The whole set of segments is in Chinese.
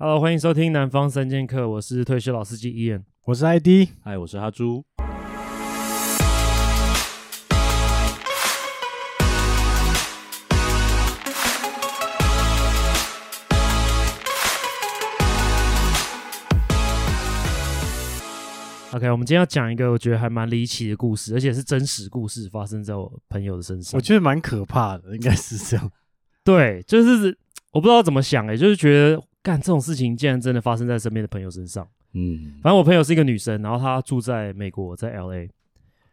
Hello，欢迎收听南方三剑客，我是退休老司机 Ian，我是 ID，嗨，我是阿朱。OK，我们今天要讲一个我觉得还蛮离奇的故事，而且是真实故事，发生在我朋友的身上。我觉得蛮可怕的，应该是这样。对，就是我不知道怎么想诶、欸，就是觉得干这种事情竟然真的发生在身边的朋友身上。嗯，反正我朋友是一个女生，然后她住在美国，在 LA，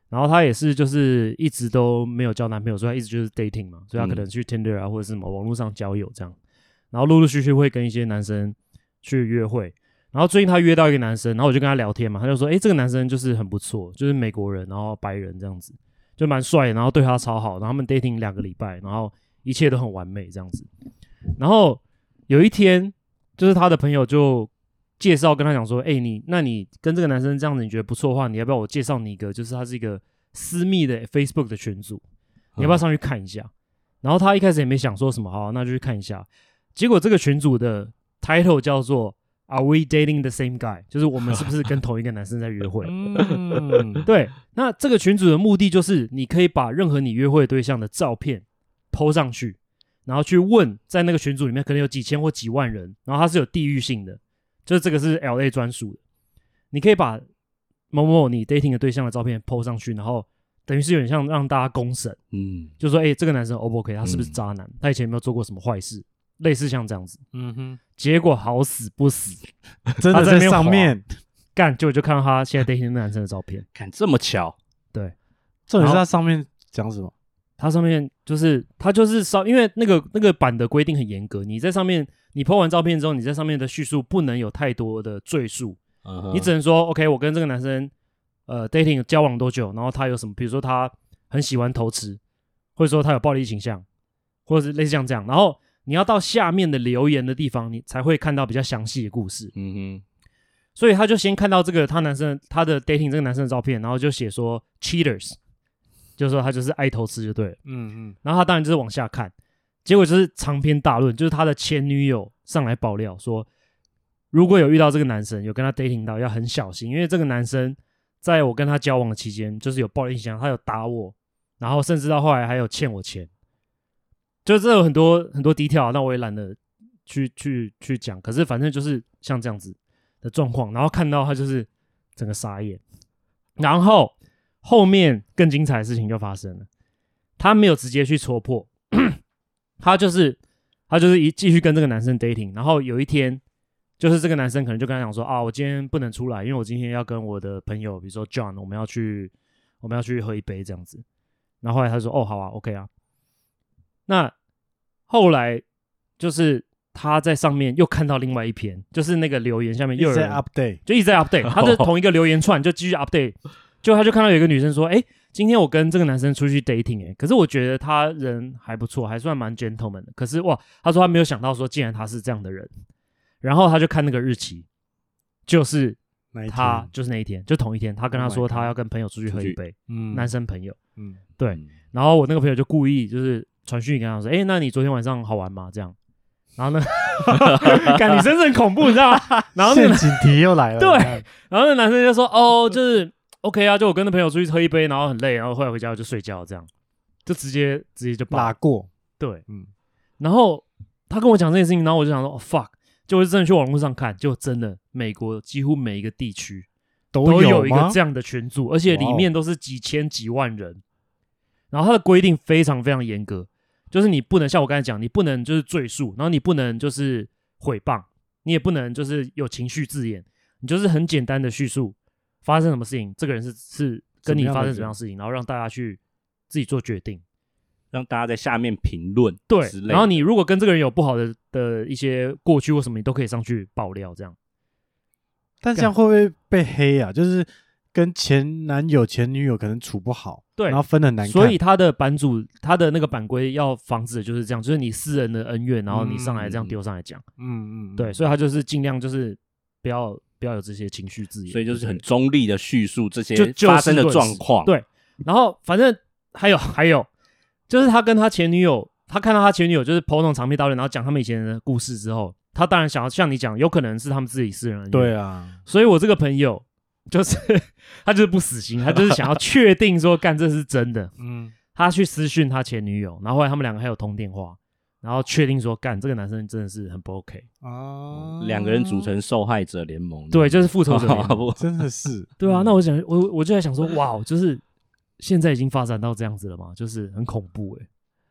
然后她也是就是一直都没有交男朋友，所以她一直就是 dating 嘛，所以她可能去 Tinder 啊或者是什么网络上交友这样，然后陆陆续续会跟一些男生去约会。然后最近她约到一个男生，然后我就跟他聊天嘛，他就说：“诶，这个男生就是很不错，就是美国人，然后白人这样子，就蛮帅，然后对她超好。然后他们 dating 两个礼拜，然后一切都很完美这样子。然后有一天，就是他的朋友就介绍跟他讲说：‘诶，你那你跟这个男生这样子，你觉得不错的话，你要不要我介绍你一个？就是他是一个私密的 Facebook 的群组，你要不要上去看一下？’然后他一开始也没想说什么，好，那就去看一下。结果这个群组的 title 叫做。Are we dating the same guy？就是我们是不是跟同一个男生在约会？嗯，对。那这个群组的目的就是，你可以把任何你约会对象的照片 PO 上去，然后去问，在那个群组里面可能有几千或几万人，然后它是有地域性的，就是这个是 LA 专属的。你可以把某某你 dating 的对象的照片 PO 上去，然后等于是有点像让大家公审，嗯，就说，哎，这个男生 O 不 OK？他是不是渣男？他以前有没有做过什么坏事？类似像这样子，嗯哼，结果好死不死，真的在上面干，结果就看到他现在 dating 那男生的照片，看这么巧，对，重点是他上面讲什么？他上面就是他就是稍，因为那个那个版的规定很严格，你在上面你 po 完照片之后，你在上面的叙述不能有太多的赘述，你只能说 OK，我跟这个男生呃 dating 交往多久，然后他有什么，比如说他很喜欢偷吃，或者说他有暴力倾向，或者是类似像这样，然后。你要到下面的留言的地方，你才会看到比较详细的故事。嗯哼，所以他就先看到这个他男生他的 dating 这个男生的照片，然后就写说 cheaters，就是说他就是爱偷吃就对了。嗯嗯，然后他当然就是往下看，结果就是长篇大论，就是他的前女友上来爆料说，如果有遇到这个男生有跟他 dating 到，要很小心，因为这个男生在我跟他交往的期间，就是有暴力倾向，他有打我，然后甚至到后来还有欠我钱。就这有很多很多 detail，那我也懒得去去去讲。可是反正就是像这样子的状况，然后看到他就是整个傻眼。然后后面更精彩的事情就发生了，他没有直接去戳破，他就是他就是一继续跟这个男生 dating。然后有一天，就是这个男生可能就跟他讲说啊，我今天不能出来，因为我今天要跟我的朋友，比如说 John，我们要去我们要去喝一杯这样子。然后后来他说哦，好啊，OK 啊。那后来就是他在上面又看到另外一篇，就是那个留言下面又有人 update，就一直在 update，他是 同一个留言串就继续 update，就他就看到有一个女生说：“哎，今天我跟这个男生出去 dating，哎，可是我觉得他人还不错，还算蛮 gentleman 的。可是哇，他说他没有想到说，竟然他是这样的人，然后他就看那个日期，就是他就是那一天，就同一天，他跟他说他要跟朋友出去喝一杯，嗯，男生朋友，嗯，对，然后我那个朋友就故意就是。传讯跟他说：“哎、欸，那你昨天晚上好玩吗？”这样，然后呢，感觉真是很恐怖，你知道吗？然后那个陷阱题又来了。对，然后那男生就说：“哦，就是 OK 啊，就我跟那朋友出去喝一杯，然后很累，然后后来回家就睡觉，这样，就直接直接就拉过。”对，嗯。然后他跟我讲这件事情，然后我就想说：“哦，fuck！” 就我真的去网络上看，就真的美国几乎每一个地区都有一个这样的群组，而且里面都是几千几万人。然后他的规定非常非常严格。就是你不能像我刚才讲，你不能就是赘述，然后你不能就是毁谤，你也不能就是有情绪字眼，你就是很简单的叙述发生什么事情，这个人是是跟你发生什么样的事情，然后让大家去自己做决定，让大家在下面评论。对，然后你如果跟这个人有不好的的一些过去或什么，你都可以上去爆料这样。但这样会不会被黑啊？就是。跟前男友、前女友可能处不好，对，然后分得很难看。所以他的版主，他的那个版规要防止的就是这样，就是你私人的恩怨，然后你上来这样丢上来讲，嗯嗯，对，所以他就是尽量就是不要不要有这些情绪字眼，所以就是很中立的叙述这些发生的状况。对，然后反正还有还有，就是他跟他前女友，他看到他前女友就是 po 那种长篇大论，然后讲他们以前的故事之后，他当然想要像你讲，有可能是他们自己私人恩怨。对啊，所以我这个朋友就是 他就是不死心，他就是想要确定说干这是真的。嗯，他去私讯他前女友，然后后来他们两个还有通电话，然后确定说干这个男生真的是很不 OK 啊，两个人组成受害者联盟，对，就是复仇者联盟，真的是。对啊，那我想我我就在想说，哇，就是现在已经发展到这样子了嘛，就是很恐怖哎。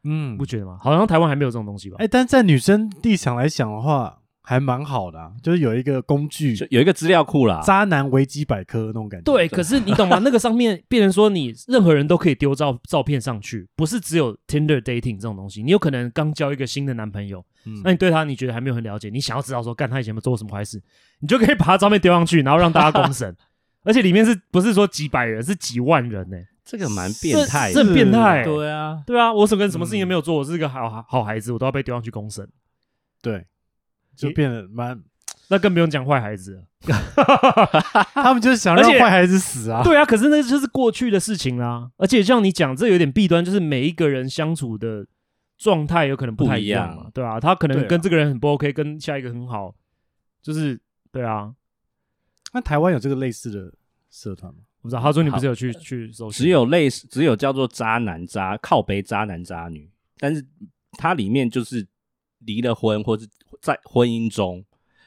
嗯，不觉得吗？好像台湾还没有这种东西吧？哎、欸，但在女生立场来讲的话，还蛮好的、啊，就是有一个工具，就有一个资料库啦，渣男维基百科那种感觉。对，可是你懂吗？那个上面变成说，你任何人都可以丢照照片上去，不是只有 Tinder dating 这种东西。你有可能刚交一个新的男朋友，嗯、那你对他你觉得还没有很了解，你想要知道说，干他以前有没有做过什么坏事，你就可以把他照片丢上去，然后让大家公审。而且里面是不是说几百人，是几万人呢、欸？这个蛮变态，这变态，对啊，对啊，我什么什么事情都没有做，我是一个好好孩子，我都要被丢上去公审，对，就变得蛮，那更不用讲坏孩子了，他们就是想让坏孩子死啊，对啊，可是那就是过去的事情啦，而且像你讲，这有点弊端，就是每一个人相处的状态有可能不太一样嘛，对啊，他可能跟这个人很不 OK，跟下一个很好，就是对啊，那台湾有这个类似的社团吗？我不知道，他说你不是有去去搜？只有类似，只有叫做渣男渣靠背渣男渣女，但是它里面就是离了婚或者在婚姻中，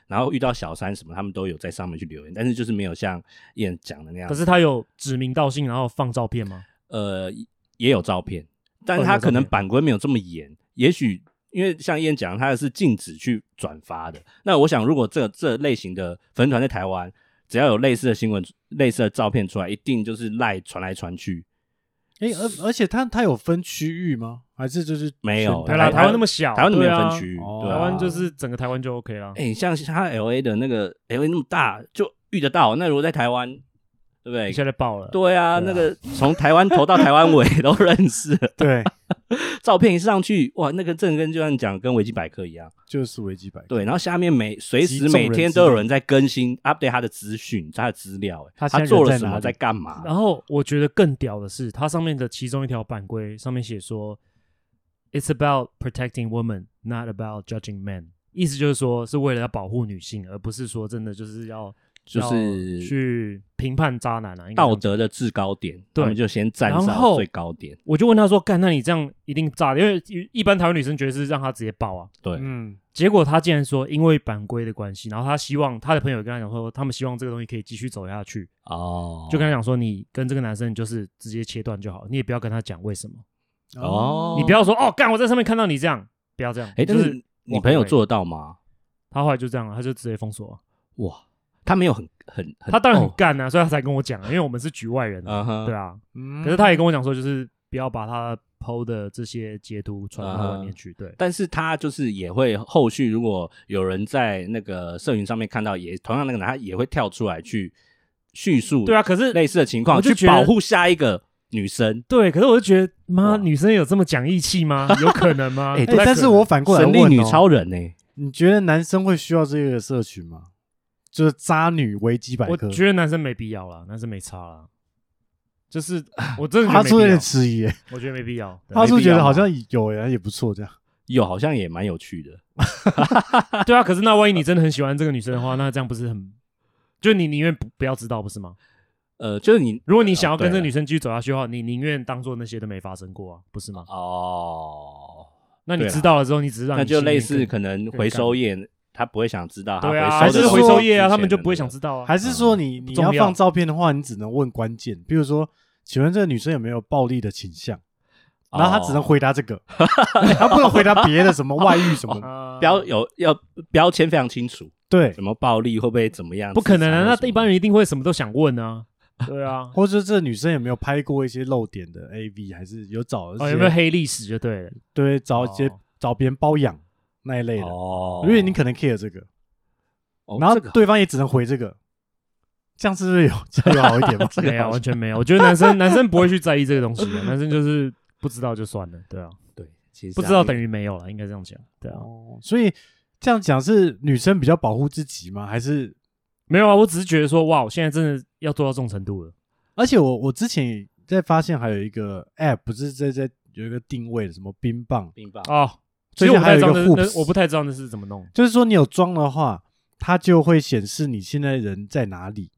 然后遇到小三什么，他们都有在上面去留言，但是就是没有像燕讲的那样。可是他有指名道姓，然后放照片吗？呃，也有照片，但是他可能版规没有这么严，也许因为像燕讲，他是禁止去转发的。那我想，如果这这类型的粉团在台湾。只要有类似的新闻、类似的照片出来，一定就是赖传来传去。哎、欸，而而且他他有分区域吗？还是就是没有？台湾台湾那么小，台湾没有分区域，台湾就是整个台湾就 OK 了。哎、欸，像他 LA 的那个 LA 那么大，就遇得到。那如果在台湾，对不对？现在爆了。对啊，对啊，那个从台湾头到台湾尾 都认识。对。照片一上去，哇，那个正跟就像你讲，跟维基百科一样，就是维基百科。对，然后下面每随时每天都有人在更新 update 他的资讯、他的资料，他做了什么，在干嘛。然后我觉得更屌的是，它上面的其中一条版规上面写说，It's about protecting women, not about judging men。意思就是说，是为了要保护女性，而不是说真的就是要。就是去评判渣男啊，道德的制高点，对，他们就先站上最高点。我就问他说：“干，那你这样一定炸？因为一般台湾女生觉得是让他直接爆啊。”对，嗯。结果他竟然说，因为版规的关系，然后他希望他的朋友跟他讲说，他们希望这个东西可以继续走下去。哦。就跟他讲说，你跟这个男生就是直接切断就好，你也不要跟他讲为什么。哦。你不要说哦，干，我在上面看到你这样，不要这样。哎，就是你朋友做得到吗？他后来就这样了，他就直接封锁。哇。他没有很很，他当然很干啊，所以他才跟我讲，因为我们是局外人，对啊。可是他也跟我讲说，就是不要把他 PO 的这些截图传到外面去。对，但是他就是也会后续，如果有人在那个社群上面看到，也同样那个男，他也会跳出来去叙述。对啊，可是类似的情况去保护下一个女生。对，可是我就觉得，妈，女生有这么讲义气吗？有可能吗？哎，但是我反过来问，神力女超人呢？你觉得男生会需要这个社群吗？就是渣女维基百科，我觉得男生没必要啦，男生没差啦。就是 我真的他出有点迟疑，我觉得没必要。他出觉得好像有人也不错，这样有好像也蛮有趣的。对啊，可是那万一你真的很喜欢这个女生的话，那这样不是很？就你宁愿不不要知道，不是吗？呃，就是你，如果你想要跟这个女生继续走下去的话，你宁愿当做那些都没发生过啊，不是吗？哦，那你知道了之后，你只是让那就类似可能回收业。他不会想知道，对啊，还是回收业啊，他们就不会想知道啊。还是说你你要放照片的话，你只能问关键，比如说，请问这个女生有没有暴力的倾向？然后他只能回答这个，他不能回答别的什么外遇什么 标有要标签非常清楚。对，什么暴力会不会怎么样？不可能啊，那一般人一定会什么都想问啊。对啊，或者这女生有没有拍过一些露点的 AV，还是有找有没有黑历史就对了。对，找一些找别人包养。那一类的哦，因为你可能 care 这个，然后对方也只能回这个，这样是不是有 这样有好一点吗？没有，完全没有。我觉得男生男生不会去在意这个东西，男生就是不知道就算了。对啊，对，其实不知道等于没有了，应该这样讲。对啊，所以这样讲是女生比较保护自己吗？还是没有啊？我只是觉得说，哇，我现在真的要做到这种程度了。而且我我之前在发现还有一个 app，不是在在有一个定位的什么冰棒，冰棒哦。其实我不太知道那 Hoops，我不太知道那是怎么弄。就是说你有装的话，它就会显示你现在人在哪里，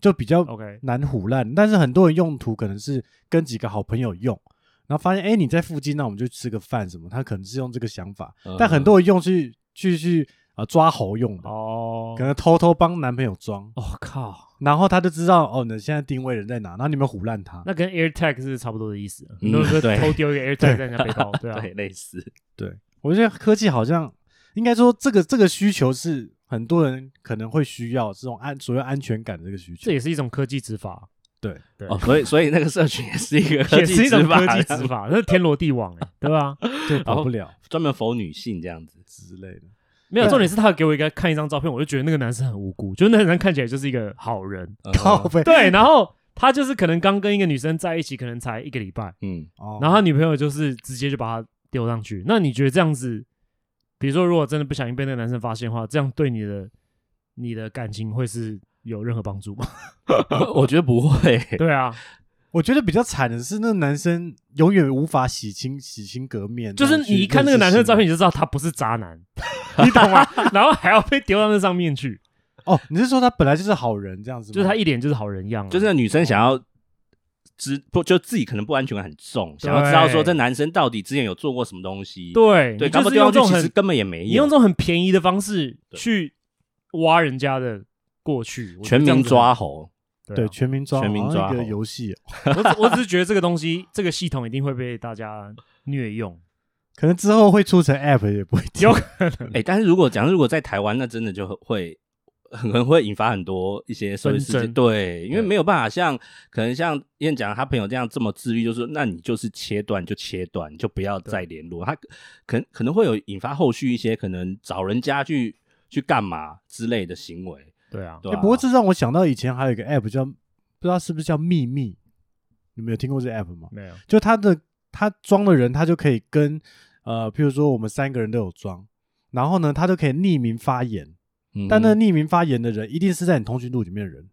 就比较 OK 难唬烂。但是很多人用途可能是跟几个好朋友用，然后发现哎、欸、你在附近，那我们就吃个饭什么。他可能是用这个想法，嗯、但很多人用去去去。啊，抓猴用的哦，可能偷偷帮男朋友装。我、哦、靠！然后他就知道哦，你现在定位人在哪，然后你们唬烂他。那跟 AirTag 是差不多的意思，很多人偷丢一个 AirTag 在人家背包，对啊，对，类似。对，我觉得科技好像应该说这个这个需求是很多人可能会需要这种安所谓安全感的这个需求。这也是一种科技执法。对对哦，所以所以那个社群也是一个 科技也是一种科技执法，那是天罗地网哎，对吧？对，跑不了，专门 for 女性这样子之类的。没有，重点是他给我一个看一张照片，我就觉得那个男生很无辜，就那个人看起来就是一个好人。靠北。对，然后他就是可能刚跟一个女生在一起，可能才一个礼拜，嗯，然后他女朋友就是直接就把他丢上去。那你觉得这样子，比如说如果真的不小心被那个男生发现的话，这样对你的你的感情会是有任何帮助吗？我觉得不会。对啊。我觉得比较惨的是，那个男生永远无法洗清、洗清革面。就是你一看那个男生的照片，你就知道他不是渣男，你懂吗？然后还要被丢到那上面去。哦，你是说他本来就是好人这样子吗？就是他一脸就是好人样，就是那女生想要知不，就自己可能不安全感很重，想要知道说这男生到底之前有做过什么东西。对对，就是用这种其实根本也没用，你用这种很便宜的方式去挖人家的过去，全民抓猴。对，啊、全民抓，全民抓一个游戏。我只我只是觉得这个东西，这个系统一定会被大家虐用，可能之后会出成 App 也不会有可能。哎、欸，但是如果讲如果在台湾，那真的就会可能会引发很多一些。对，因为没有办法像可能像燕讲他朋友这样这么自律，就是说那你就是切断就切断，就不要再联络。他可可能会有引发后续一些可能找人家去去干嘛之类的行为。对啊，对啊，不过这让我想到以前还有一个 app 叫，不知道是不是叫秘密，你们有听过这 app 吗？没有，就他的他装的人，他就可以跟呃，譬如说我们三个人都有装，然后呢，他都可以匿名发言，嗯、但那匿名发言的人一定是在你通讯录里面的人，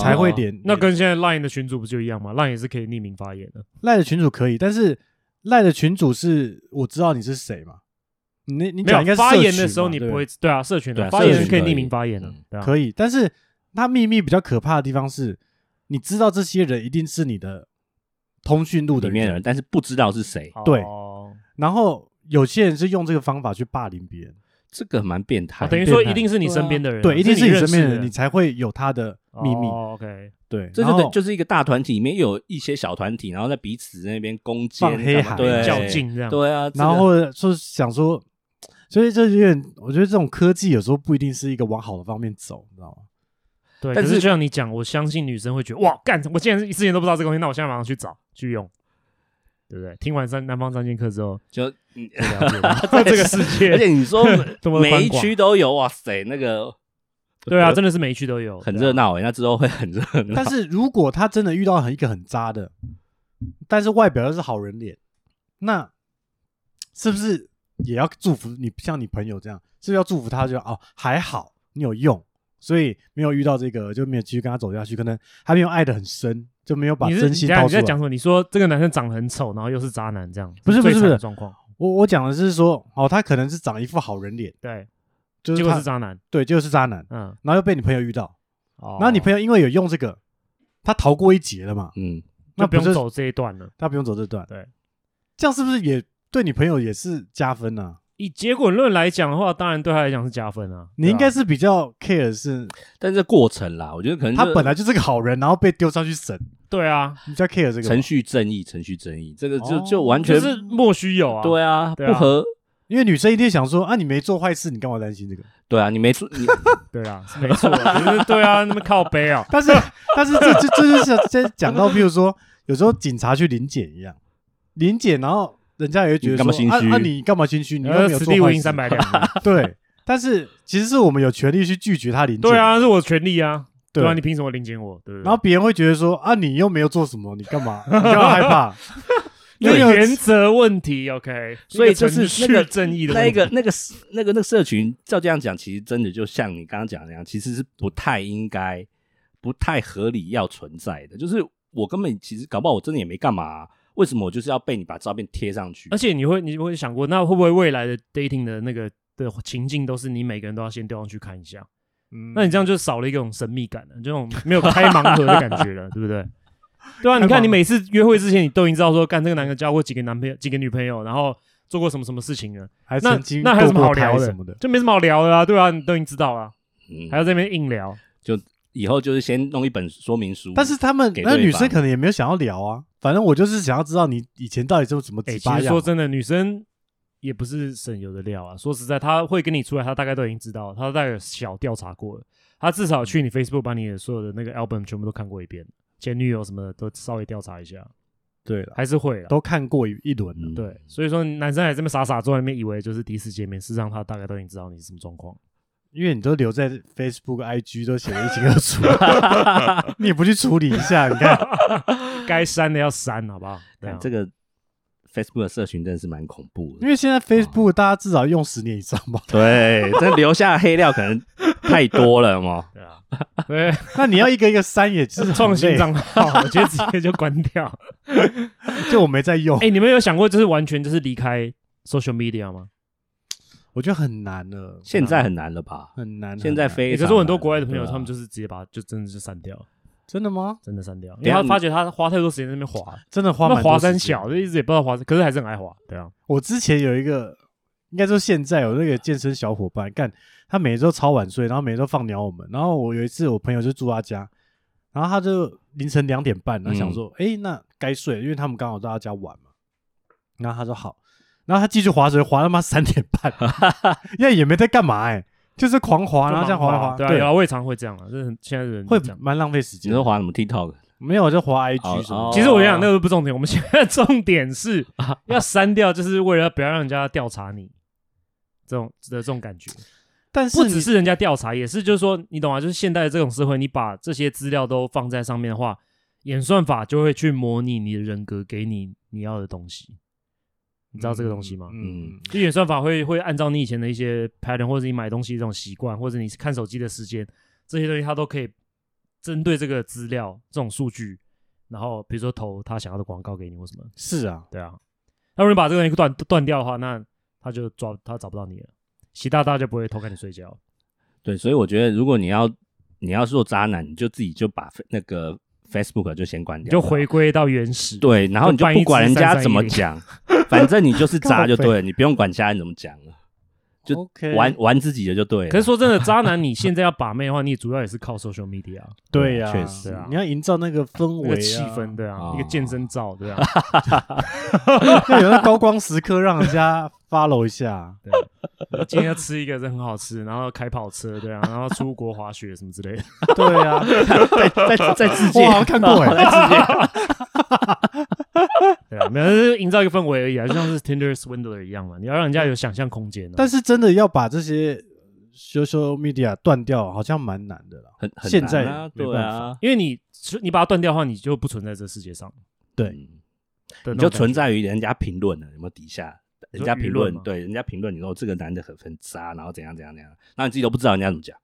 才会点。那跟现在 Line 的群主不就一样吗？Line 也是可以匿名发言的，Line 的群主可以，但是 Line 的群主是我知道你是谁嘛。你你讲应该是发言的时候，你不会对啊，社群的发言是可以匿名发言的，可以。但是他秘密比较可怕的地方是，你知道这些人一定是你的通讯录里面的人，但是不知道是谁。对，然后有些人是用这个方法去霸凌别人，这个蛮变态。等于说一定是你身边的人，对，一定是你身边的人，你才会有他的秘密。OK，对，这就就是一个大团体里面有一些小团体，然后在彼此那边攻击、放黑海、较劲这样。对啊，然后就是想说。所以这有点，我觉得这种科技有时候不一定是一个往好的方面走，你知道吗？对，但是就像你讲，我相信女生会觉得哇，干！我竟然之前都不知道这个东西，那我现在马上去找去用，对不对？听完三南方三剑客之后，就了解了 这个世界。而且你说 每一区都有，哇塞，那个对啊，真的是每一区都有，很热闹诶。那之后会很热闹。但是如果他真的遇到很一个很渣的，但是外表又是好人脸，那是不是？也要祝福你，像你朋友这样，是要祝福他就，就哦还好你有用，所以没有遇到这个就没有继续跟他走下去，可能还没有爱的很深，就没有把真心掏出来。你在讲什么？你说这个男生长得很丑，然后又是渣男，这样不是不是不是状况。我我讲的是说，哦，他可能是长一副好人脸，对，就是结果是渣男，对，就是渣男，嗯，然后又被你朋友遇到，哦，然后你朋友因为有用这个，他逃过一劫了嘛，嗯，那不用走这一段了，他不用走这段，对，这样是不是也？对你朋友也是加分啊。以结果论来讲的话，当然对他来讲是加分啊。你应该是比较 care 是，但是过程啦，我觉得可能他本来就是个好人，然后被丢上去审。对啊，你比较 care 这个程序正义，程序正义，这个就就完全是莫须有啊。对啊，不合，因为女生一定想说啊，你没做坏事，你干嘛担心这个？对啊，你没做你，对啊，没错，对啊，那么靠背啊。但是但是这这这就是在讲到，譬如说有时候警察去临检一样，临检然后。人家也会觉得说，那、啊啊、你干嘛心虚？你又没有做坏事。三百两。对，但是其实是我们有权利去拒绝他临检。对啊，是我权利啊。对啊，你凭什么领钱我？对。然后别人会觉得说，啊，你又没有做什么，你干嘛？你干嘛害怕？有原则问题，OK。所以就是那个正义的那个那个那个那个社群，照这样讲，其实真的就像你刚刚讲的那样，其实是不太应该、不太合理要存在的。就是我根本其实搞不好，我真的也没干嘛、啊。为什么我就是要被你把照片贴上去？而且你会你会想过，那会不会未来的 dating 的那个的情境都是你每个人都要先丢上去看一下？嗯，那你这样就少了一种神秘感了，这种没有开盲盒的感觉了，对不对？对啊，你看你每次约会之前，你都已经知道说，干这个男的交过几个男朋友、几个女朋友，然后做过什么什么事情了，还曾经那那还有什么好聊什么的，就没什么好聊的啊，对啊，你都已经知道了，嗯，还要在那边硬聊，就以后就是先弄一本说明书。但是他们那女生可能也没有想要聊啊，反正我就是想要知道你以前到底是怎么几八样。其实说真的，女生也不是省油的料啊。说实在，她会跟你出来，她大概都已经知道，她大概有小调查过了，她至少去你 Facebook 把你的所有的那个 album 全部都看过一遍。前女友什么的都稍微调查一下，对了，还是会了，都看过一一轮了，嗯，对，所以说男生还这么傻傻坐在那边，以为就是第一次见面，事实上他大概都已经知道你是什么状况，因为你都留在 Facebook、IG 都写得一清二楚，你也不去处理一下，你看 该删的要删，好不好？对啊，这个。Facebook 的社群真的是蛮恐怖的，因为现在 Facebook 大家至少用十年以上吧。对，这留下黑料可能太多了嘛。对啊，对，那你要一个一个删，也是创新账号，我觉得直接就关掉。就我没在用。哎，你们有想过，就是完全就是离开 social media 吗？我觉得很难了，现在很难了吧？很难。现在非可是我很多国外的朋友，他们就是直接把就真的就删掉。真的吗？真的删掉，因为他发觉他花太多时间在那边滑，真的花那滑三小，就一直也不知道滑，可是还是很爱滑。对啊，我之前有一个，应该说现在有那个健身小伙伴，干他每周超晚睡，然后每周放鸟我们。然后我有一次我朋友就住他家，然后他就凌晨两点半，然后想说，哎、嗯欸，那该睡，因为他们刚好到他家玩嘛。然后他说好，然后他继续滑水，滑他妈三点半，因为也没在干嘛哎、欸。就是狂滑，然后这样滑滑，滑，对啊，我也常会这样啊。就是现在人会蛮浪费时间。你说滑什么 TikTok？没有，就滑 IG 什么。其实我跟你讲，那个不重点。我们现在重点是 要删掉，就是为了不要让人家调查你这种的这种感觉。但是不只是人家调查，也是就是说，你懂吗？就是现代的这种社会，你把这些资料都放在上面的话，演算法就会去模拟你的人格，给你你要的东西。你知道这个东西吗？嗯，就演算法会会按照你以前的一些 pattern，或者你买东西这种习惯，或者你看手机的时间，这些东西它都可以针对这个资料这种数据，然后比如说投他想要的广告给你或什么。是啊，对啊。那如果你把这个东西断断掉的话，那他就抓他找不到你了，习大大就不会偷看你睡觉。对，所以我觉得如果你要你要做渣男，你就自己就把那个 Facebook 就先关掉，就回归到原始。对，然后你就不管人家怎么讲。反正你就是渣就对了，你不用管家人怎么讲了，就玩玩自己的就对了。可是说真的，渣男你现在要把妹的话，你主要也是靠 social media。对呀，确实啊，你要营造那个氛围、气氛，对啊，一个健身照，对啊，要有那高光时刻，让人家 follow 一下。对，今天要吃一个是很好吃，然后开跑车，对啊，然后出国滑雪什么之类的。对啊，在在在自介，我好像看过哎，在自介。对啊，没有，就是营造一个氛围而已啊，就像是 Tinder Swindler 一样嘛，你要让人家有想象空间。但是真的要把这些 social media 断掉，好像蛮难的了。很很现在没办法，因为你你把它断掉的话，你就不存在这世界上。对，你就存在于人家评论了，有没有底下人家评论？对，人家评论你说这个男的很很渣，然后怎样怎样怎样，那你自己都不知道人家怎么讲。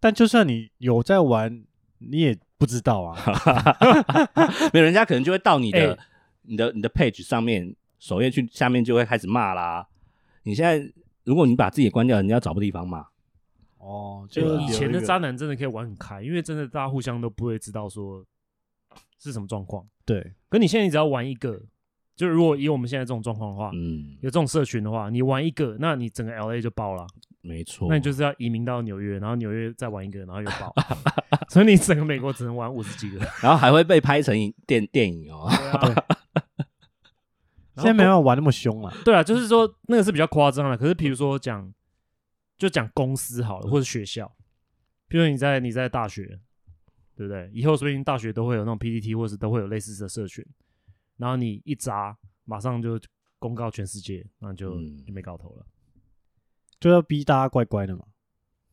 但就算你有在玩，你也。不知道啊 没有人家可能就会到你的、欸、你的、你的 page 上面首页去，下面就会开始骂啦。你现在如果你把自己关掉，人家找不地方骂。哦，就以前的渣男真的可以玩很开，因为真的大家互相都不会知道说是什么状况。对，可你现在你只要玩一个，就如果以我们现在这种状况的话，嗯，有这种社群的话，你玩一个，那你整个 LA 就爆了。没错，那你就是要移民到纽约，然后纽约再玩一个，然后又爆，所以你整个美国只能玩五十几个，然后还会被拍成电电影哦。对啊、现在没办法玩那么凶了。对啊，就是说那个是比较夸张了。可是比如说讲，就讲公司好了，或者学校，比如说你在你在大学，对不对？以后说不定大学都会有那种 PPT，或者是都会有类似的社群，然后你一砸，马上就公告全世界，那就、嗯、就没搞头了。就要逼大家乖乖的嘛，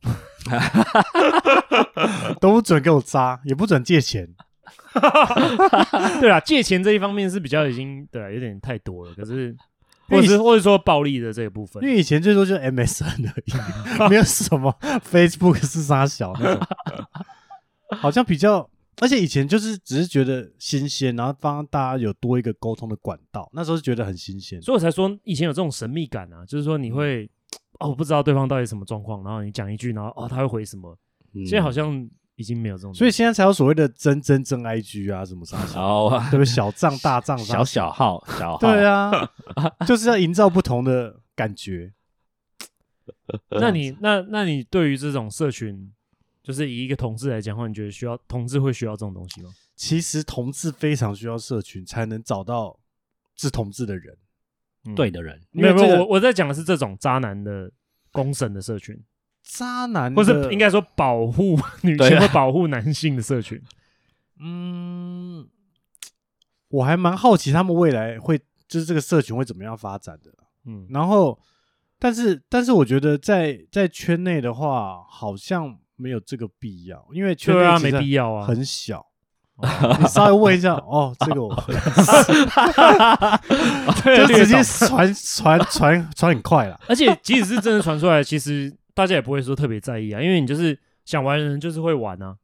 都不准给我扎，也不准借钱。对啊，借钱这一方面是比较已经对啊，有点太多了。可是，或者是或者说暴力的这一部分，因为以前最多就是 MSN 而已，没有什么 Facebook 是杀小那种，好像比较而且以前就是只是觉得新鲜，然后帮大家有多一个沟通的管道，那时候是觉得很新鲜，所以我才说以前有这种神秘感啊，就是说你会哦，我不知道对方到底什么状况，然后你讲一句，然后哦他会回什么，现在好像已经没有这种，所以现在才有所谓的真真真 IG 啊，什么啥小，对不对？小账大账，小小号小号，对啊，就是要营造不同的感觉。那你那那你对于这种社群？就是以一个同志来讲的话，你觉得需要同志会需要这种东西吗？其实同志非常需要社群，才能找到是同志的人，嗯、对的人。没有没有，我我在讲的是这种渣男的公审的社群，渣男或是应该说保护 女性或保护男性的社群。嗯，我还蛮好奇他们未来会就是这个社群会怎么样发展的。嗯，然后但是但是我觉得在在圈内的话，好像。没有这个必要，因为圈内没必要啊，很小。你稍微问一下哦，这个我会，就直接传传传传很快了。而且即使是真的传出来，其实大家也不会说特别在意啊，因为你就是想玩的人就是会玩啊。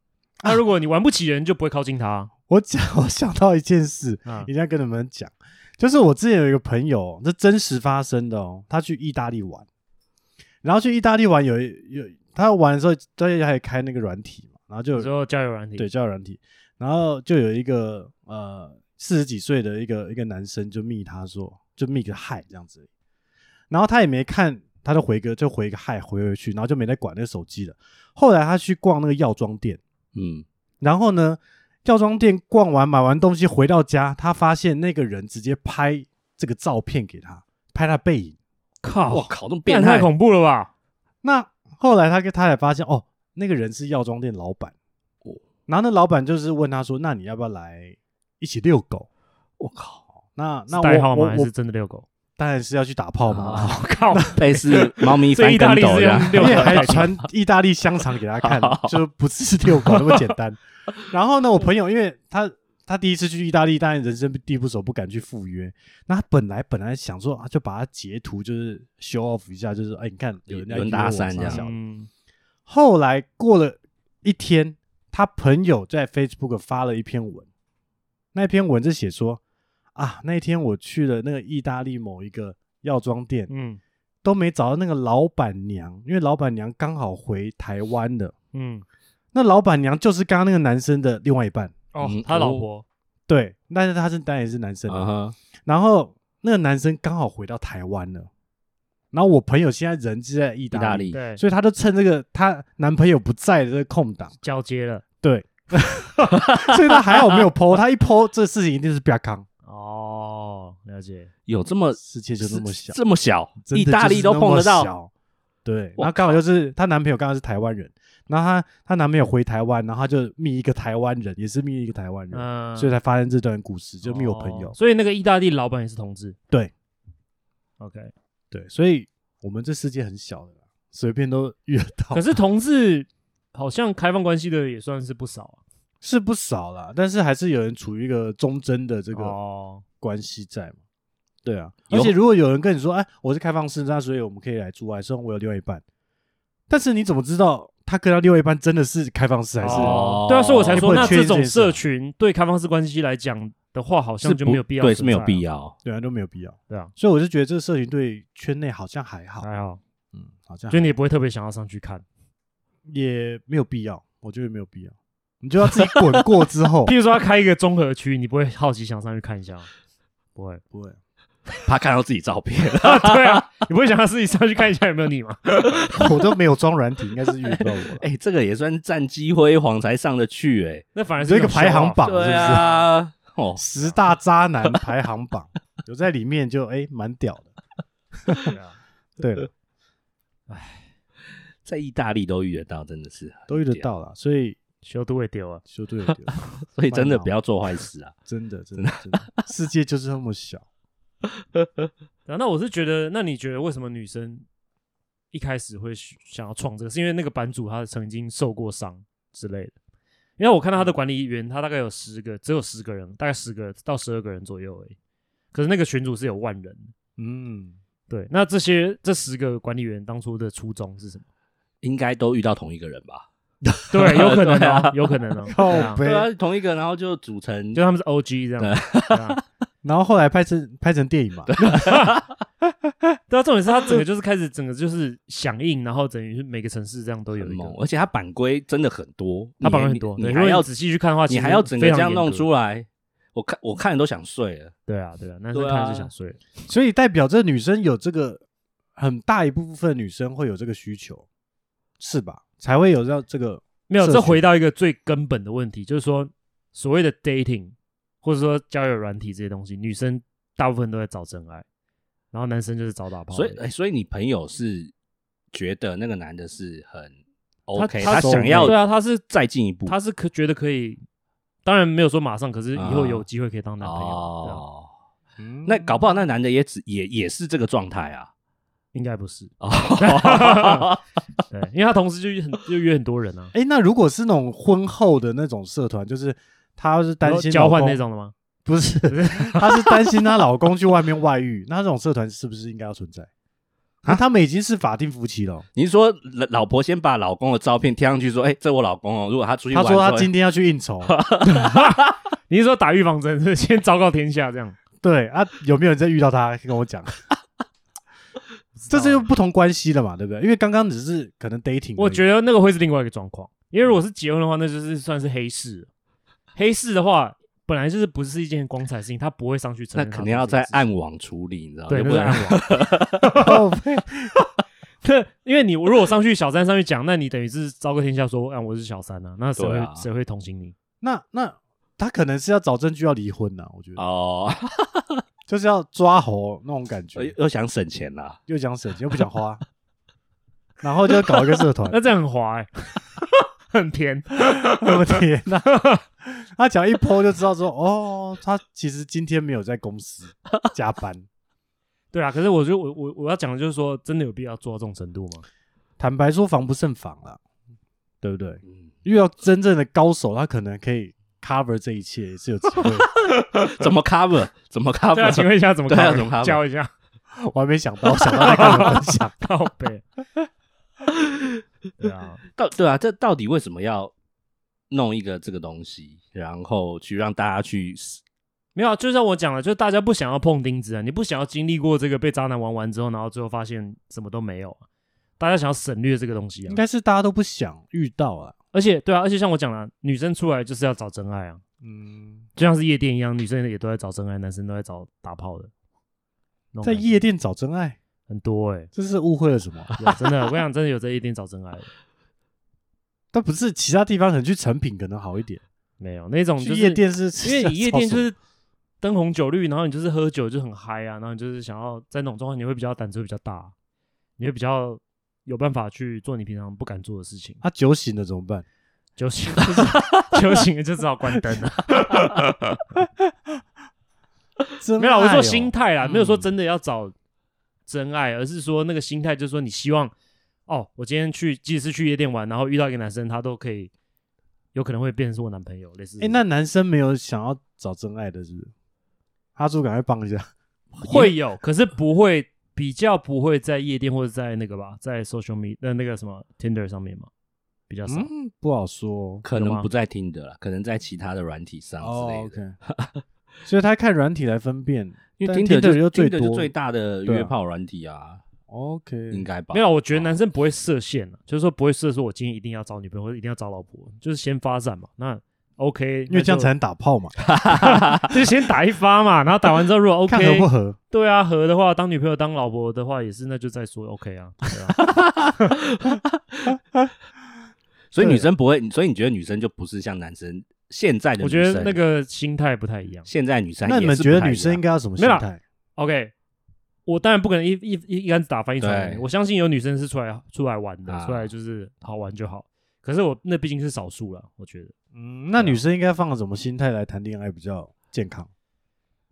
那如果你玩不起人，就不会靠近他。我讲，我想到一件事，一定要跟你们讲，就是我之前有一个朋友，这真实发生的哦，他去意大利玩，然后去意大利玩有有。他玩的时候，大家还开那个软体嘛，然后就说交友软体，对交友软体，然后就有一个呃四十几岁的一个一个男生就密他说，就密个嗨这样子，然后他也没看，他就回个就回个嗨回回去，然后就没再管那个手机了。后来他去逛那个药妆店，嗯，然后呢，药妆店逛完买完东西回到家，他发现那个人直接拍这个照片给他，拍他背影，靠，我靠，这么变态，太恐怖了吧？那。后来他跟他才发现哦，那个人是药妆店老板，哦，然后那老板就是问他说：“那你要不要来一起遛狗？”我靠，那那代号吗？还是真的遛狗？当然是要去打炮嘛！我 靠，类似猫咪 翻跟斗一样，因为还传意大利香肠给他看，就不是遛狗那么简单。然后呢，我朋友因为他。他第一次去意大利，当然人生地不熟，不敢去赴约。那他本来本来想说啊，就把他截图，就是 show off 一下，就是哎，你看有人在搭讪这样。嗯。后来过了一天，他朋友在 Facebook 发了一篇文，那篇文字写说啊，那天我去了那个意大利某一个药妆店，嗯，都没找到那个老板娘，因为老板娘刚好回台湾的，嗯，那老板娘就是刚刚那个男生的另外一半。哦，他老婆。对，但是他是当然也是男生，然后那个男生刚好回到台湾了，然后我朋友现在人就在意大利，对，所以他就趁这个他男朋友不在的这个空档交接了，对，所以他还好没有 po，他一 po 这事情一定是比较康哦，了解，有这么世界就这么小，这么小，意大利都碰得到，对，然后刚好就是她男朋友刚好是台湾人。然后她她男朋友回台湾，然后她就密一个台湾人，也是密一个台湾人，嗯、所以才发生这段故事，就密我朋友。哦、所以那个意大利老板也是同志。对，OK，对，所以我们这世界很小的，随便都遇得到。可是同志好像开放关系的也算是不少啊，是不少啦，但是还是有人处于一个忠贞的这个关系在嘛。对啊，而且如果有人跟你说，哎，我是开放式，那所以我们可以来住外，虽然我有另外一半，但是你怎么知道？他跟他另外一半真的是开放式还是？哦，对啊，所以我才说，那这种社群对开放式关系来讲的话，好像就没有必要，对，是没有必要，对啊，都没有必要，对啊，所以我就觉得这个社群对圈内好像还好，还好，嗯，好像，所以你也不会特别想要上去看，也没有必要，我觉得没有必要，你就要自己滚过之后，譬如说他开一个综合区，你不会好奇想上去看一下吗？不会，不会。怕看到自己照片，对啊，你不会想他自己上去看一下有没有你吗？我都没有装软体，应该是遇不到我。哎、欸，这个也算战绩辉煌才上得去哎、欸，那反而是一个排行榜，是不是？啊，哦，十大渣男排行榜有在里面就，就哎蛮屌的。对了，哎，在意大利都遇得到，真的是都遇得到了，所以修都会丢啊，修都会丢，所以真的不要做坏事啊！真的，真的，真的，世界就是那么小。那我是觉得，那你觉得为什么女生一开始会想要创这个？是因为那个版主他曾经受过伤之类的？因为我看到他的管理员，他大概有十个，只有十个人，大概十个到十二个人左右而已。可是那个群主是有万人，嗯，对。那这些这十个管理员当初的初衷是什么？应该都遇到同一个人吧？对，有可能 啊，有可能哦。靠北对啊，同一个，然后就组成，就他们是 OG 这样。然后后来拍成拍成电影嘛。对啊，重点是他整个就是开始整个就是响应，然后等于是每个城市这样都有一个，而且他版规真的很多，他版规很多，你还要仔细去看的话，你还要整个这样弄出来，我看我看人都想睡了。对啊，对啊，男生看就想睡了，所以代表这女生有这个很大一部分女生会有这个需求，是吧？才会有这这个没有，这回到一个最根本的问题，就是说所谓的 dating 或者说交友软体这些东西，女生大部分都在找真爱。然后男生就是找打炮，所以哎，所以你朋友是觉得那个男的是很 OK，他想要对啊，他是再进一步，他是可觉得可以，当然没有说马上，可是以后有机会可以当男朋友。哦，那搞不好那男的也只也也是这个状态啊，应该不是哦，对，因为他同时就很就约很多人啊。哎，那如果是那种婚后的那种社团，就是他是担心交换那种的吗？不是，她是担心她老公去外面外遇，那这种社团是不是应该要存在？啊，他们已经是法定夫妻了。你是说老婆先把老公的照片贴上去，说：“哎，这我老公哦。”如果他出去，他说他今天要去应酬。你是说打预防针，是先昭告天下这样？对啊，有没有人在遇到他？跟我讲，这是又不同关系了嘛，对不对？因为刚刚只是可能 dating，我觉得那个会是另外一个状况。因为如果是结婚的话，那就是算是黑市。黑市的话。本来就是不是一件光彩的事情，他不会上去承认。那肯定要在暗网处理，你知道吗？对，不是暗网。对，因为你如果上去小三上去讲，那你等于是昭告天下说，啊，我是小三啊，那谁会谁会同情你？那那他可能是要找证据要离婚呐，我觉得哦，就是要抓猴那种感觉，又想省钱啦，又想省钱又不想花，然后就搞一个社团，那这样很滑哎。很甜，很甜呐！他讲一泼就知道说，哦，他其实今天没有在公司 加班。对啊，可是我觉得我我我要讲的就是说，真的有必要做到这种程度吗？坦白说，防不胜防了，对不对？遇到真正的高手，他可能可以 cover 这一切，也是有机会。怎么 cover？怎么 cover？请问一下怎么 cover？教一下，我还没想到，想到再跟你们分享。靠北。对啊，到对啊，这到底为什么要弄一个这个东西，然后去让大家去？没有、啊，就像我讲的，就是大家不想要碰钉子啊，你不想要经历过这个被渣男玩完之后，然后最后发现什么都没有啊，大家想要省略这个东西啊。应该是大家都不想遇到啊，而且对啊，而且像我讲的，女生出来就是要找真爱啊，嗯，就像是夜店一样，女生也都在找真爱，男生都在找打炮的，在夜店找真爱。很多哎、欸，这是误会了什么？真的，我跟你讲，真的有在夜店找真爱的，但不是其他地方，可能去成品可能好一点。没有那种就是夜店是，因为你夜店就是灯红酒绿，然后你就是喝酒就很嗨啊，然后你就是想要在那种状况，你会比较胆子会比较大，你会比较有办法去做你平常不敢做的事情。他、啊、酒醒了怎么办？酒醒了、就是，酒醒了就只好关灯了。没有，我说心态啦，嗯、没有说真的要找。真爱，而是说那个心态，就是说你希望，哦，我今天去，即使是去夜店玩，然后遇到一个男生，他都可以，有可能会变成是我男朋友，类似。哎、欸，那男生没有想要找真爱的，是不是？阿朱赶快帮一下，会有，可是不会，比较不会在夜店或者在那个吧，在 social media 那那个什么 Tinder 上面嘛，比较少，嗯、不好说，可能不在 Tinder 了，可能在其他的软体上之类的。Oh, OK，所以他看软体来分辨。因为 Tinder 就最多最大的约炮软体啊，OK，应该吧？没有，我觉得男生不会设限，就是说不会设说，我今天一定要找女朋友，或者一定要找老婆，就是先发展嘛。那 OK，因为这样才能打炮嘛 就先打一发嘛，然后打完之后如果 OK，看合不合？对啊，合的话当女朋友当老婆的话也是，那就再说 OK 啊。所以女生不会，所以你觉得女生就不是像男生？现在的女生，我觉得那个心态不太一样。现在女生，那你们觉得女生应该要什么心态？OK，我当然不可能一一一竿子打翻一船人。我相信有女生是出来出来玩的，出来就是好玩就好。可是我那毕竟是少数了，我觉得。嗯，那女生应该放个什么心态来谈恋爱比较健康？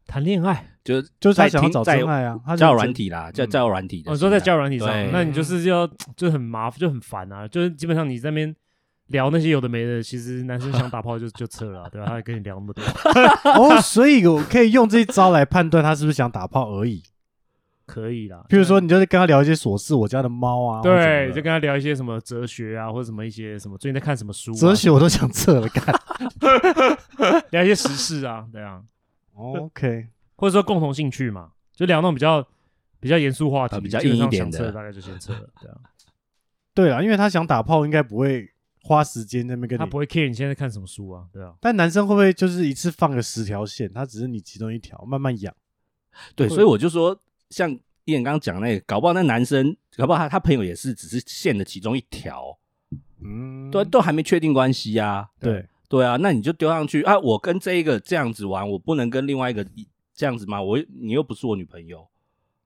谈恋爱就就是在想要找真爱啊，交友软体啦，叫交友软体。我说在交友软体上，那你就是要就很麻烦，就很烦啊，就是基本上你在那边。聊那些有的没的，其实男生想打炮就就撤了，对吧？他还跟你聊那么多，哦，所以我可以用这一招来判断他是不是想打炮而已。可以啦。比如说，你就是跟他聊一些琐事，我家的猫啊，对，就跟他聊一些什么哲学啊，或者什么一些什么最近在看什么书，哲学我都想撤了，干 聊一些时事啊，对啊，OK，或者说共同兴趣嘛，就聊那种比较比较严肃话题，比较硬一点的，大概就先撤了，对啊。对啊，因为他想打炮，应该不会花时间在那边跟你，他不会 care 你现在看什么书啊，对啊。但男生会不会就是一次放个十条线，他只是你其中一条，慢慢养？对，所以我就说，像伊人刚刚讲那个，搞不好那男生，搞不好他他朋友也是只是线的其中一条，嗯，都都还没确定关系呀、啊。对对啊，那你就丢上去啊，我跟这一个这样子玩，我不能跟另外一个这样子吗？我你又不是我女朋友。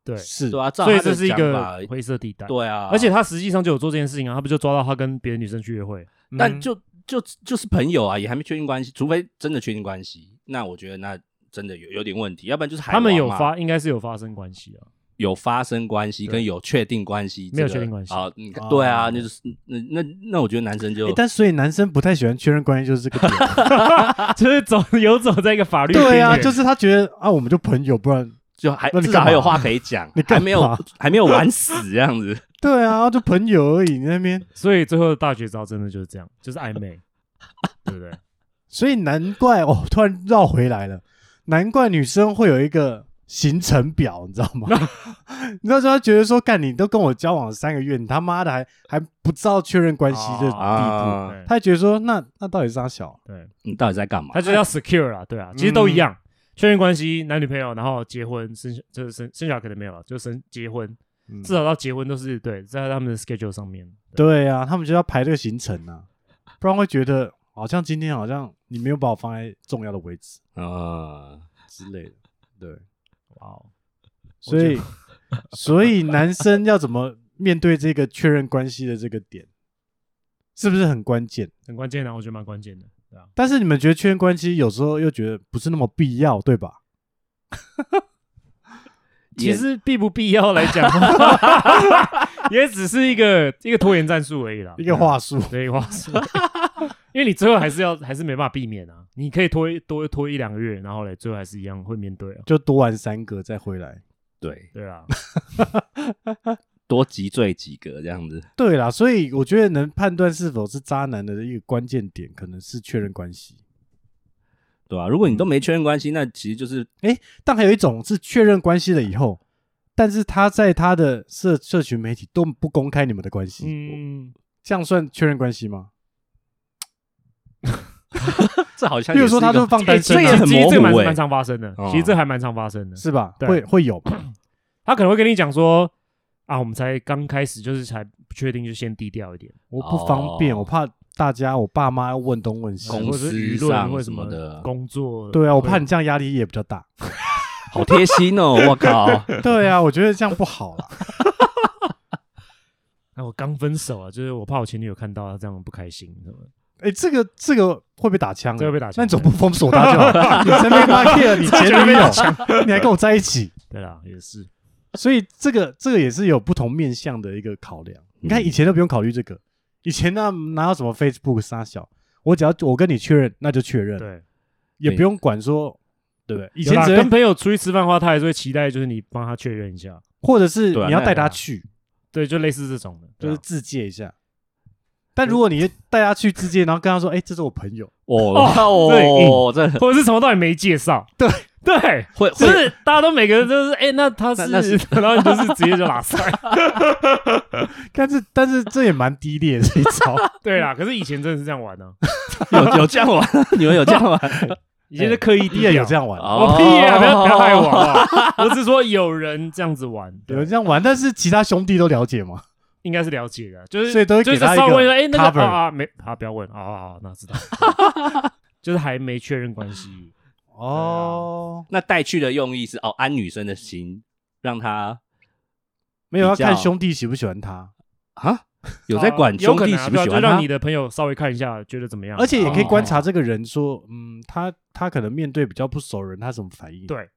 对，是，对啊，所以这是一个灰色地带。对啊，而且他实际上就有做这件事情啊，他不就抓到他跟别的女生去约会？但就就就是朋友啊，也还没确定关系，除非真的确定关系，那我觉得那真的有有点问题，要不然就是他们有发，应该是有发生关系啊，有发生关系跟有确定关系，没有确定关系啊？对啊，那就是那那那我觉得男生就，但所以男生不太喜欢确认关系，就是这个点，就是走游走在一个法律对啊，就是他觉得啊，我们就朋友，不然。就还至少还有话可以讲，你还没有还没有玩死这样子。对啊，就朋友而已，你那边。所以最后的大绝招真的就是这样，就是暧昧，对不对？所以难怪哦，突然绕回来了，难怪女生会有一个行程表，你知道吗？你知道说她觉得说，干你都跟我交往三个月，你他妈的还还不知道确认关系的地步，她、啊、觉得说那那到底是啥小？对，你到底在干嘛？她就要 secure 了，对啊，其实都一样。嗯确认关系，男女朋友，然后结婚生，就是生生小孩可能没有了，就生结婚，嗯、至少到结婚都是对，在他们的 schedule 上面。对，对啊，他们就要排这个行程啊，不然会觉得好像今天好像你没有把我放在重要的位置啊之类的。对，哇哦，所以所以男生要怎么面对这个确认关系的这个点，是不是很关键？很关键啊，我觉得蛮关键的。但是你们觉得确认关系有时候又觉得不是那么必要，对吧？其实必不必要来讲，也只是一个一个拖延战术而已啦，一个话术，对，话术。因为你最后还是要，还是没办法避免啊。你可以拖多拖一两个月，然后嘞，最后还是一样会面对啊。就多玩三个再回来，对对啊。多几罪几个这样子，对啦，所以我觉得能判断是否是渣男的一个关键点，可能是确认关系，对吧、啊？如果你都没确认关系，那其实就是，哎、欸，但还有一种是确认关系了以后，但是他在他的社社群媒体都不公开你们的关系，嗯，这样算确认关系吗？这好像，比如说他都放单身、啊，这也很模糊、欸，蛮常发生的，哦、其实这还蛮常发生的，是吧？会会有，他可能会跟你讲说。啊，我们才刚开始，就是才不确定，就先低调一点。我不方便，我怕大家，我爸妈要问东问西，公司舆论或什么的工作。对啊，我怕你这样压力也比较大。好贴心哦，我靠！对啊，我觉得这样不好啦。那我刚分手啊，就是我怕我前女友看到，她这样不开心，什么？哎，这个这个会被打枪，这个被打枪，那你总不封锁他就好？你身边发现了你前女友，你还跟我在一起？对啦，也是。所以这个这个也是有不同面向的一个考量。你看以前都不用考虑这个，以前呢哪有什么 Facebook 杀小，我只要我跟你确认，那就确认，对，也不用管说，对不对？以前跟朋友出去吃饭的话，他还是会期待就是你帮他确认一下，或者是你要带他去，对，就类似这种的，就是自介一下。但如果你带他去自介，然后跟他说，哎，这是我朋友，哦哦，这或者是从头到尾没介绍，对。对，会就是大家都每个人都是哎，那他是，然后你就是直接就拉塞。但是但是这也蛮低劣的一招。对啦，可是以前真的是这样玩呢，有有这样玩，你们有这样玩？以前是刻意低调有这样玩，我屁啊！不要不要害我啊！我是说有人这样子玩，有人这样玩，但是其他兄弟都了解吗？应该是了解的，就是所以都会给他一个 cover。哎，那个啊没，好不要问，好好好，那知道，就是还没确认关系。哦，那带去的用意是哦，安女生的心，让她没有要看兄弟喜不喜欢他啊？有在管兄弟喜不喜欢他？就让你的朋友稍微看一下，觉得怎么样？而且也可以观察这个人，说，嗯，他他可能面对比较不熟人，他什么反应？对，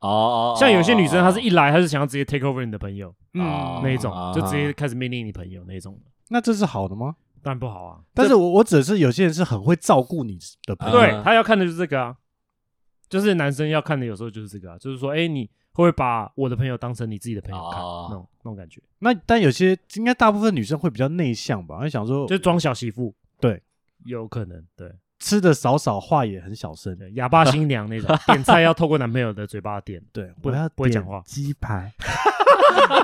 哦，像有些女生，她是一来，她是想要直接 take over 你的朋友，嗯，那一种就直接开始命令你朋友那一种。那这是好的吗？当然不好啊。但是我我指的是有些人是很会照顾你的朋友，对他要看的就是这个啊。就是男生要看的，有时候就是这个啊，就是说，哎，你会不会把我的朋友当成你自己的朋友看？哦那种那种感觉，那但有些应该大部分女生会比较内向吧？会想说，就装小媳妇，对，有可能，对吃的少少，话也很小声。对，哑巴新娘那种，点菜要透过男朋友的嘴巴点，对，不我要不会讲话鸡排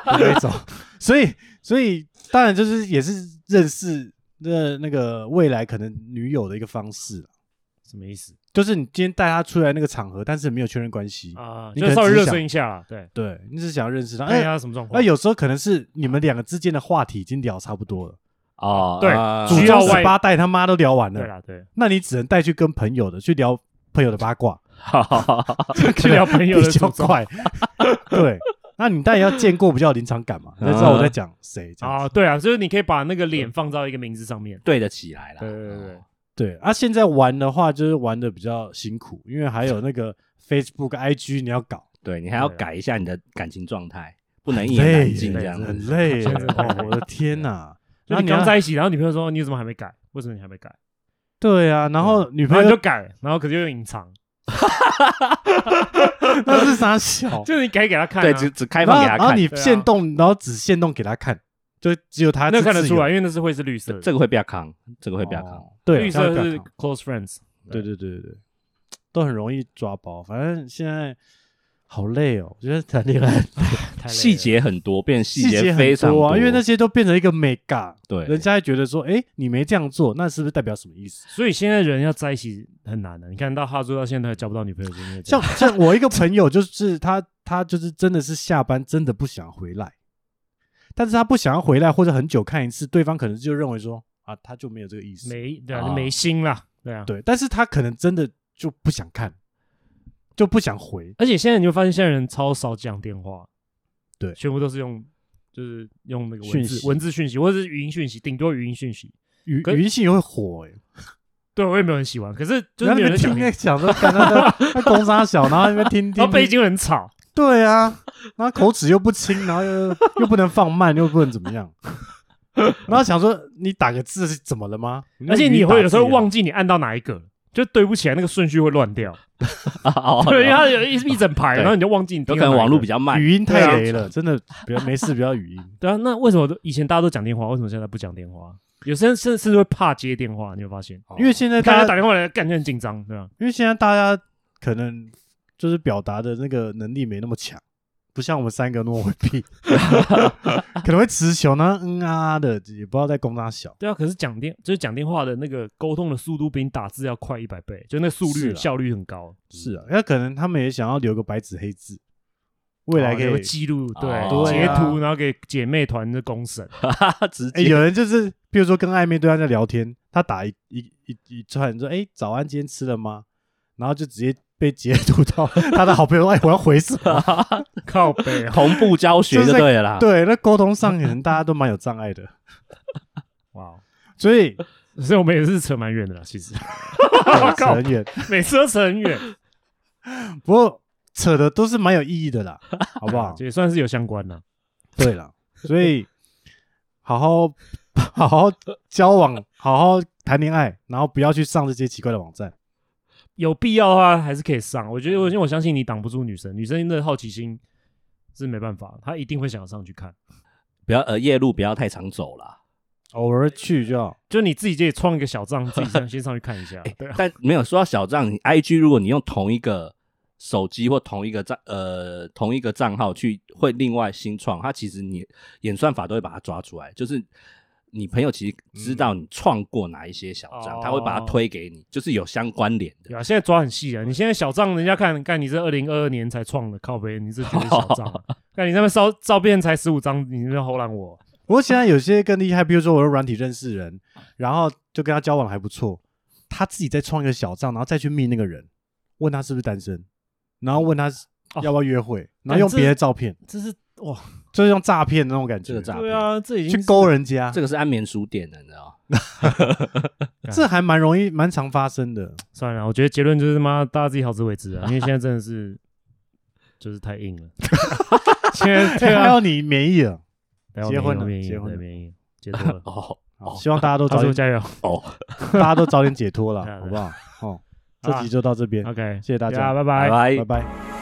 那种。所以，所以当然就是也是认识那那个未来可能女友的一个方式啦什么意思就是你今天带他出来那个场合，但是没有确认关系啊？你就稍微热身一下啦，对，对，你只是想要认识他。看一哎，他什么状况。那有时候可能是你们两个之间的话题已经聊差不多了，哦，对啊祖宗需要外十八代他妈都聊完了，对啦，对，那你只能带去跟朋友的去聊朋友的八卦 去聊朋友的比较快。对，那你当然要见过比较有临场感嘛，才知道我在讲谁这样子。啊，对啊，就是你可以把那个脸放到一个名字上面。对得起来了。对对对对啊，现在玩的话就是玩的比较辛苦，因为还有那个 Facebook、IG 你要搞，对你还要改一下你的感情状态，不能一累言难尽这样子。很累 哦，我的天哪！就然后你刚在一起，然后女朋友说你怎么还没改？为什么你还没改？对啊，然后女朋友就改，然后可是又隐藏，那是啥小，就是你改给他看啊，对，只只开放给他看，然后你限动，然后只限动给他看，就只有他那看得出来，因为那是会是绿色的，这个会比较康，这个会比较康。哦对，绿色是 close friends。对对对对对，都很容易抓包。反正现在好累哦，我觉得谈恋爱 细节很多，变细细节节非常多啊，因为那些都变成一个美感，对人家会觉得说，哎，你没这样做，那是不是代表什么意思？所以现在人要在一起很难的。你看到哈猪到现在还交不到女朋友，就因为像像我一个朋友，就是他他就是真的是下班真的不想回来，但是他不想要回来或者很久看一次，对方可能就认为说啊，他就没有这个意思，没对啊，啊。没心啦，对啊。对，但是他可能真的就不想看，就不想回，而且现在你会发现，现在人超少讲电话，对。全部都是用就是用那个文字讯息。文字讯息，或者是语音讯息，顶多语音讯息。语可语音信也会火哎、对我也没有很喜欢，可是就是然后你们听没有人讲那讲说，看他在他公杀小，然后那边听听听，然后背景很吵，对啊，然后口齿又不清，然后又又不能放慢，又不能怎么样，然后想说你打个字是怎么了吗？而且你会有时候忘记，你按到哪一个，就对不起来，那个顺序会乱掉。哦对，因为它有一一整排，然后你就忘记你有可能网络比较慢，语音太雷了，真的不要没事不要语音。对啊，那为什么都以前大家都讲电话，为什么现在不讲电话？有些人甚甚至会怕接电话，你有发现？因为现在大家打电话来，感觉很紧张，对吧？因为现在大家可能就是表达的那个能力没那么强，不像我们三个那么回避，可能会词穷呢，嗯啊的，也不知道在攻哪小。对啊，可是讲电就是讲电话的那个沟通的速度比你打字要快一百倍，就那速率是啊效率很高。是啊，那可能他们也想要留个白纸黑字，未来可以哦有个。记录，哦对，截图，然后给姐妹团的公审。哎、直接有人就是，比如说跟暧昧对象在聊天，他打一一一一串说：“哎、早安，今天吃了吗？”然后就直接被截图到 他的好朋友，哎，我要回什么？靠背啊，同步教学就对了啦。对，那沟通上可能大家都蛮有障碍的，哇！所以所以我们也是扯蛮远的啦，其实对扯很远。每次都扯很远，不过扯的都是蛮有意义的啦，好不好？也算是有相关的。对了，所以好好好好交往，好好谈恋爱，然后不要去上这些奇怪的网站。有必要的话还是可以上。我觉得，因为我相信你挡不住女生，女生的好奇心是没办法，她一定会想要上去看。不要呃夜路不要太常走啦。偶尔去就好。就你自己创一个小账，自己先先上去看一下。对啊，但没有说到小账，你 IG 如果你用同一个手机或同一个账呃同一个账号去会另外新创，它其实你演算法都会把它抓出来，就是你朋友其实知道你创过哪一些小账，嗯他会把它推给你，就是有相关联的。对啊，现在抓很细啊。你现在小账，人家看看你这二零二二年才创的，靠背，你是小账啊。看你那边照照片才十五张，你那边唬烂我。不过现在有些更厉害，比如说我用软体认识人，然后就跟他交往还不错，他自己再创一个小账，然后再去密那个人，问他是不是单身，然后问他要不要约会，然后用别的照片，这是哇，就是用诈骗的那种感觉，这个诈骗对啊，这已经去勾人家，这个是安眠书店的，你知道吗？这还蛮容易、蛮常发生的。算了，我觉得结论就是妈，大家自己好自为之啊，因为现在真的是就是太硬了。现 在还有你免疫了，不要结婚了免疫结婚了免疫解脱了。哦好希望大家都早点，加油哦，大家都早点解脱了好不好？哦，这集就到这边，，OK，谢谢大家拜拜拜。拜拜。